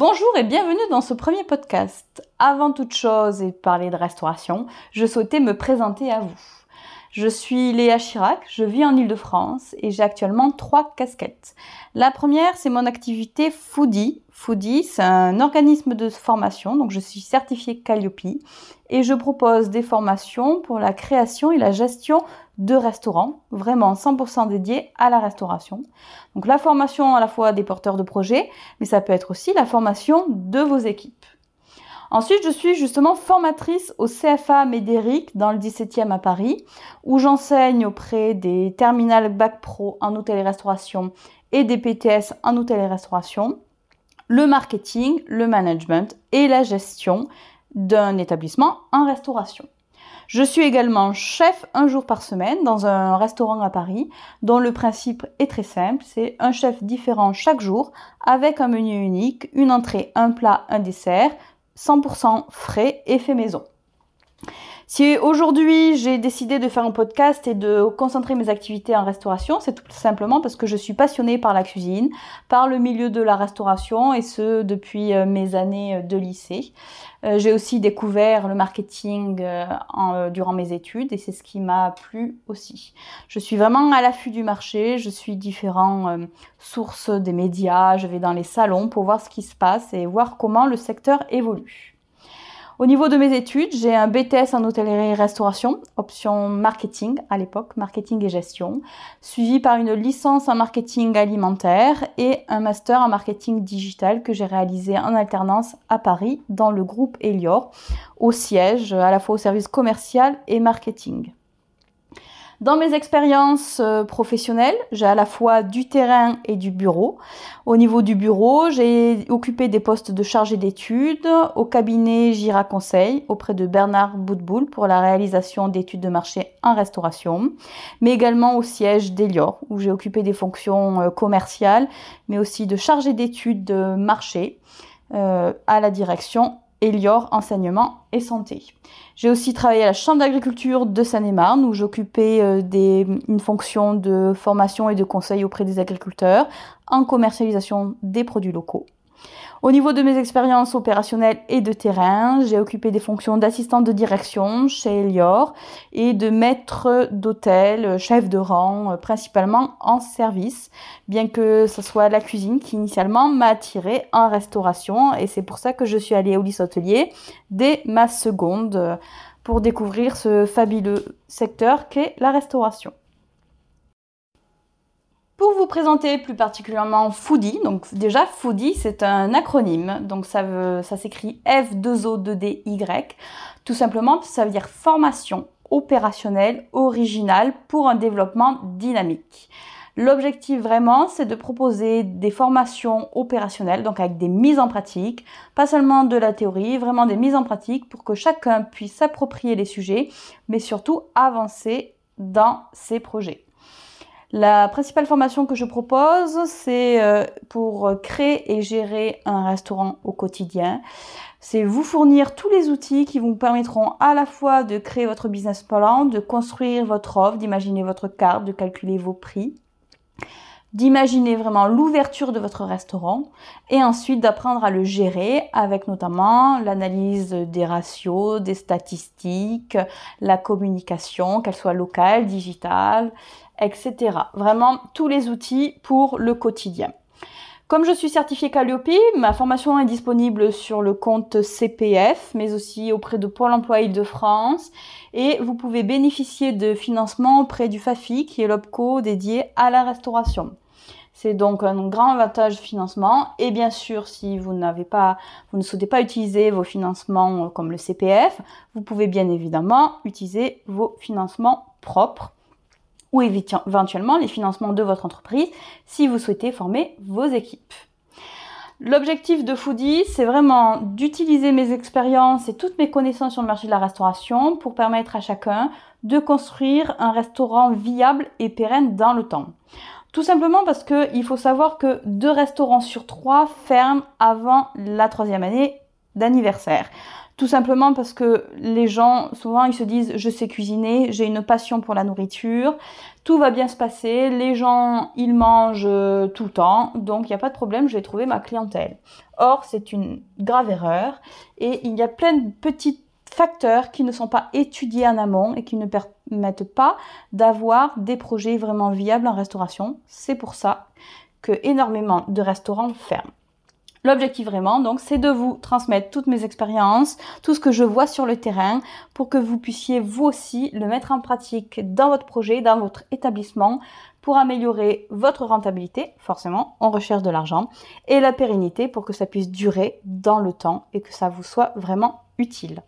Bonjour et bienvenue dans ce premier podcast. Avant toute chose et parler de restauration, je souhaitais me présenter à vous. Je suis Léa Chirac, je vis en Ile-de-France et j'ai actuellement trois casquettes. La première, c'est mon activité Foodie. Foodie, c'est un organisme de formation, donc je suis certifiée Calliope et je propose des formations pour la création et la gestion de restaurants, vraiment 100% dédiés à la restauration. Donc la formation à la fois des porteurs de projets, mais ça peut être aussi la formation de vos équipes. Ensuite, je suis justement formatrice au CFA Médéric dans le 17e à Paris, où j'enseigne auprès des terminales Bac Pro en hôtel et restauration et des PTS en hôtel et restauration, le marketing, le management et la gestion d'un établissement en restauration. Je suis également chef un jour par semaine dans un restaurant à Paris dont le principe est très simple, c'est un chef différent chaque jour avec un menu unique, une entrée, un plat, un dessert, 100% frais et fait maison. Si aujourd'hui j'ai décidé de faire un podcast et de concentrer mes activités en restauration, c'est tout simplement parce que je suis passionnée par la cuisine, par le milieu de la restauration et ce depuis euh, mes années euh, de lycée. Euh, j'ai aussi découvert le marketing durant mes études et c'est ce qui m'a plu aussi. Je suis vraiment à l'affût du marché, je suis différentes sources des médias, je vais dans les salons pour voir ce qui se passe et voir comment le secteur évolue. Au niveau de mes études, j'ai un BTS en hôtellerie et restauration, option marketing à l'époque, marketing et gestion, suivi par une licence en marketing alimentaire et un master en marketing digital que j'ai réalisé en alternance à Paris dans le groupe Elior, au siège à la fois au service commercial et marketing. Dans mes expériences euh, professionnelles, j'ai à la fois du terrain et du bureau. Au niveau du bureau, j'ai occupé des postes de chargé d'études au cabinet Gira Conseil auprès de Bernard Boutboul pour la réalisation d'études de marché en restauration, mais également au siège d'Elior où j'ai occupé des fonctions euh, commerciales, mais aussi de chargé d'études de marché euh, à la direction Elior Enseignement et Santé. J'ai aussi travaillé à la Chambre d'agriculture de Seine-et-Marne où j'occupais euh, une fonction de formation et de conseil auprès des agriculteurs en commercialisation des produits locaux. Au niveau de mes expériences opérationnelles et de terrain, j'ai occupé des fonctions d'assistante de direction chez Elior et de maître d'hôtel, chef de rang, euh, principalement en service, bien que ce soit la cuisine qui initialement m'a attirée en restauration et c'est pour ça que je suis allée au lycée hôtelier dès ma seconde euh, pour découvrir ce fabuleux secteur qu'est la restauration. Pour vous présenter plus particulièrement Foodie, donc déjà Foodie c'est un acronyme, donc ça, ça s'écrit F2O2DY, tout simplement ça veut dire formation opérationnelle originale pour un développement dynamique. L'objectif vraiment, c'est de proposer des formations opérationnelles, donc avec des mises en pratique, pas seulement de la théorie, vraiment des mises en pratique pour que chacun puisse s'approprier les sujets, mais surtout avancer dans ses projets. La principale formation que je propose, c'est euh, pour créer et gérer un restaurant au quotidien. C'est vous fournir tous les outils qui vous permettront à la fois de créer votre business plan, de construire votre offre, d'imaginer votre carte, de calculer vos prix, d'imaginer vraiment l'ouverture de votre restaurant et ensuite d'apprendre à le gérer avec notamment l'analyse des ratios, des statistiques, la communication, qu'elle soit locale, digitale, etc. Vraiment tous les outils pour le quotidien. Comme je suis certifiée Calliope, ma formation est disponible sur le compte CPF, mais aussi auprès de Pôle emploi de France. Et vous pouvez bénéficier de financement auprès du FAFI, qui est l'OPCO dédié à la restauration. C'est donc un grand avantage financement. Et bien sûr, si vous n'avez pas, vous ne souhaitez pas utiliser vos financements euh, comme le CPF, vous pouvez bien évidemment utiliser vos financements propres ou éventuellement les financements de votre entreprise si vous souhaitez former vos équipes. L'objectif de Foodie, c'est vraiment d'utiliser mes expériences et toutes mes connaissances sur le marché de la restauration pour permettre à chacun de construire un restaurant viable et pérenne dans le temps. Tout simplement parce qu'il faut savoir que deux restaurants sur trois ferment avant la troisième année d'anniversaire. Tout simplement parce que les gens, souvent, ils se disent je sais cuisiner, j'ai une passion pour la nourriture, tout va bien se passer, les gens, ils mangent euh, tout le temps, donc il n'y a pas de problème, je vais trouver ma clientèle. Or, c'est une grave erreur et il y a plein de petits facteurs qui ne sont pas étudiés en amont et qui ne permettent pas d'avoir des projets vraiment viables en restauration. C'est pour ça que énormément de restaurants ferment. L'objectif vraiment, donc, c'est de vous transmettre toutes mes expériences, tout ce que je vois sur le terrain, pour que vous puissiez vous aussi le mettre en pratique dans votre projet, dans votre établissement, pour améliorer votre rentabilité, forcément, on recherche de l'argent, et la pérennité pour que ça puisse durer dans le temps et que ça vous soit vraiment utile.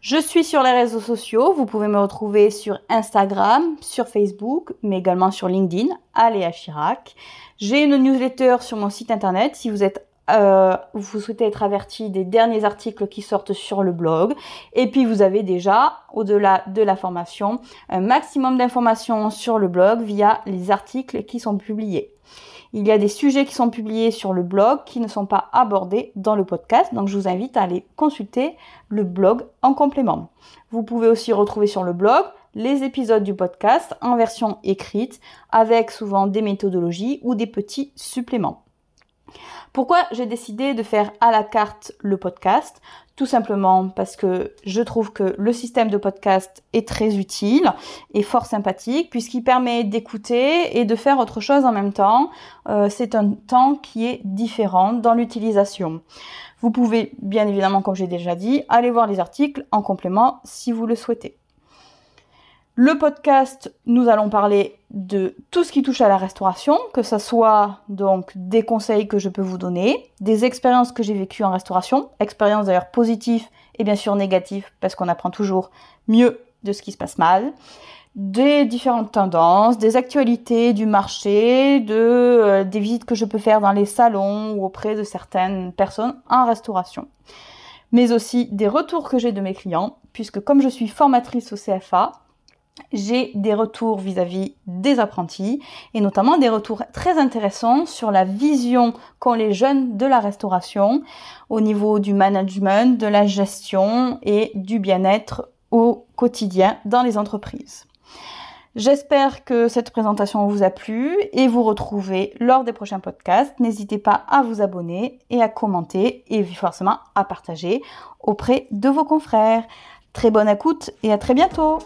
Je suis sur les réseaux sociaux. Vous pouvez me retrouver sur Instagram, sur Facebook, mais également sur LinkedIn, Aléa Chirac. J'ai une newsletter sur mon site internet si vous êtes euh, vous souhaitez être averti des derniers articles qui sortent sur le blog. Et puis vous avez déjà, au-delà de la formation, un maximum d'informations sur le blog via les articles qui sont publiés. Il y a des sujets qui sont publiés sur le blog qui ne sont pas abordés dans le podcast, donc je vous invite à aller consulter le blog en complément. Vous pouvez aussi retrouver sur le blog les épisodes du podcast en version écrite avec souvent des méthodologies ou des petits suppléments. Pourquoi j'ai décidé de faire à la carte le podcast? Tout simplement parce que je trouve que le système de podcast est très utile et fort sympathique puisqu'il permet d'écouter et de faire autre chose en même temps. Euh, c'est un temps qui est différent dans l'utilisation. Vous pouvez bien évidemment, comme j'ai déjà dit, aller voir les articles en complément si vous le souhaitez. Le podcast, nous allons parler de tout ce qui touche à la restauration, que ce soit donc des conseils que je peux vous donner, des expériences que j'ai vécues en restauration, expériences d'ailleurs positives et bien sûr négatives, parce qu'on apprend toujours mieux de ce qui se passe mal, des différentes tendances, des actualités du marché, de euh, des visites que je peux faire dans les salons ou auprès de certaines personnes en restauration. Mais aussi des retours que j'ai de mes clients, puisque comme je suis formatrice au CFA, j'ai des retours vis-à-vis des apprentis et notamment des retours très intéressants sur la vision qu'ont les jeunes de la restauration au niveau du management, de la gestion et du bien-être au quotidien dans les entreprises. J'espère que cette présentation vous a plu et vous retrouvez lors des prochains podcasts. N'hésitez pas à vous abonner et à commenter et forcément à partager auprès de vos confrères. Très bonne écoute et à très bientôt